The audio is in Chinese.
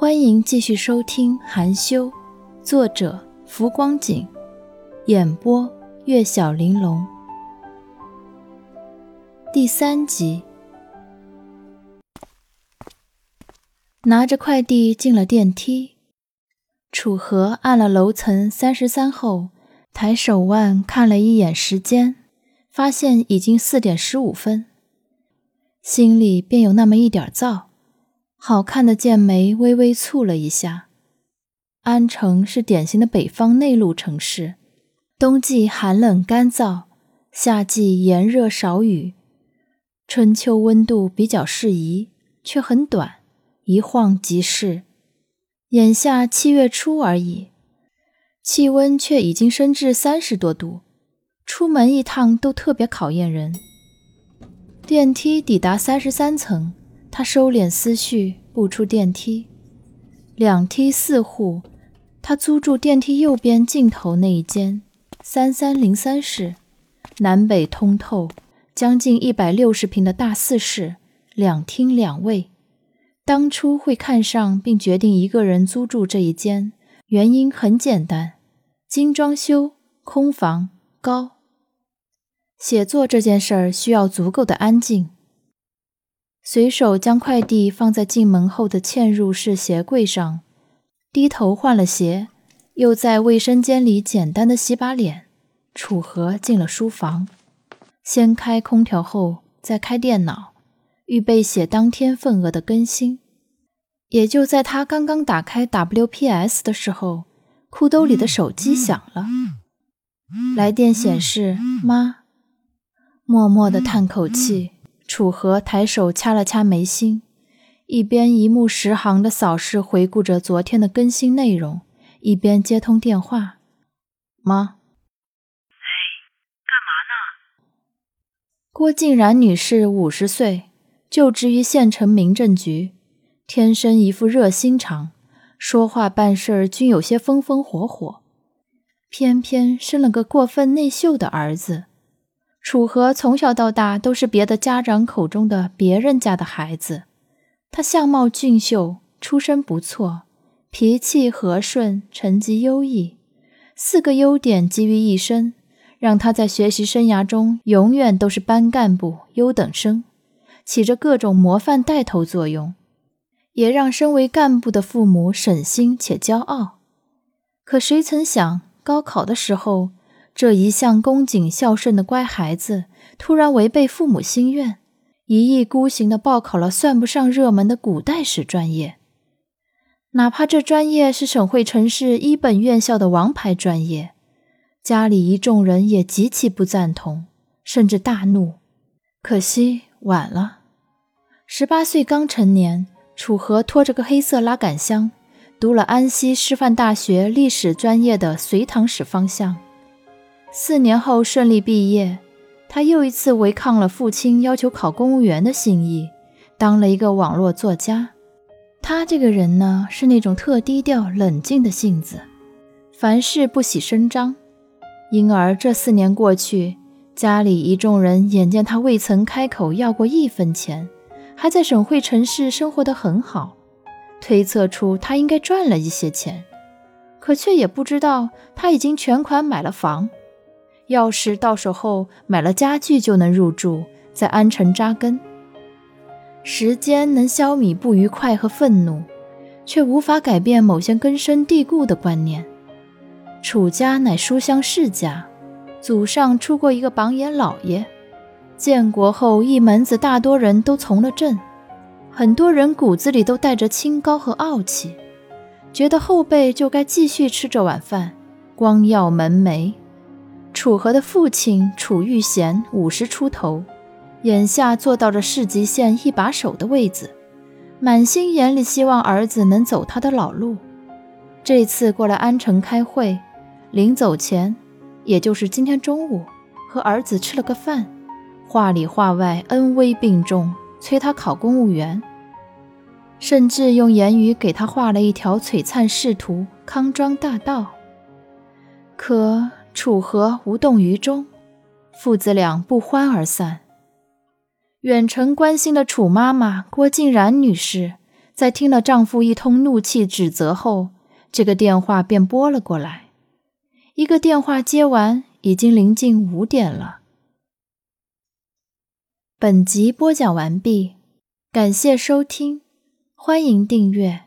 欢迎继续收听《含羞》，作者浮光景，演播月小玲珑，第三集。拿着快递进了电梯，楚河按了楼层三十三后，抬手腕看了一眼时间，发现已经四点十五分，心里便有那么一点燥。好看的剑眉微微蹙了一下。安城是典型的北方内陆城市，冬季寒冷干燥，夏季炎热少雨，春秋温度比较适宜，却很短，一晃即逝。眼下七月初而已，气温却已经升至三十多度，出门一趟都特别考验人。电梯抵达三十三层。他收敛思绪，步出电梯，两梯四户。他租住电梯右边尽头那一间，三三零三室，南北通透，将近一百六十平的大四室，两厅两卫。当初会看上并决定一个人租住这一间，原因很简单：精装修，空房，高。写作这件事儿需要足够的安静。随手将快递放在进门后的嵌入式鞋柜上，低头换了鞋，又在卫生间里简单的洗把脸。楚河进了书房，先开空调后再开电脑，预备写当天份额的更新。也就在他刚刚打开 WPS 的时候，裤兜里的手机响了，来电显示妈，默默地叹口气。楚河抬手掐了掐眉心，一边一目十行的扫视回顾着昨天的更新内容，一边接通电话：“妈。”“哎，干嘛呢？”郭静然女士，五十岁，就职于县城民政局，天生一副热心肠，说话办事儿均有些风风火火，偏偏生了个过分内秀的儿子。楚河从小到大都是别的家长口中的别人家的孩子。他相貌俊秀，出身不错，脾气和顺，成绩优异，四个优点集于一身，让他在学习生涯中永远都是班干部、优等生，起着各种模范带头作用，也让身为干部的父母省心且骄傲。可谁曾想，高考的时候。这一向恭谨孝顺的乖孩子，突然违背父母心愿，一意孤行地报考了算不上热门的古代史专业。哪怕这专业是省会城市一本院校的王牌专业，家里一众人也极其不赞同，甚至大怒。可惜晚了，十八岁刚成年，楚河拖着个黑色拉杆箱，读了安溪师范大学历史专业的隋唐史方向。四年后顺利毕业，他又一次违抗了父亲要求考公务员的心意，当了一个网络作家。他这个人呢，是那种特低调冷静的性子，凡事不喜声张。因而这四年过去，家里一众人眼见他未曾开口要过一分钱，还在省会城市生活得很好，推测出他应该赚了一些钱，可却也不知道他已经全款买了房。钥匙到手后，买了家具就能入住，在安城扎根。时间能消弭不愉快和愤怒，却无法改变某些根深蒂固的观念。楚家乃书香世家，祖上出过一个榜眼老爷。建国后，一门子大多人都从了政，很多人骨子里都带着清高和傲气，觉得后辈就该继续吃这碗饭，光耀门楣。楚河的父亲楚玉贤五十出头，眼下坐到了市级县一把手的位子，满心眼里希望儿子能走他的老路。这次过来安城开会，临走前，也就是今天中午，和儿子吃了个饭，话里话外恩威并重，催他考公务员，甚至用言语给他画了一条璀璨仕途康庄大道。可。楚河无动于衷，父子俩不欢而散。远程关心的楚妈妈郭静然女士，在听了丈夫一通怒气指责后，这个电话便拨了过来。一个电话接完，已经临近五点了。本集播讲完毕，感谢收听，欢迎订阅。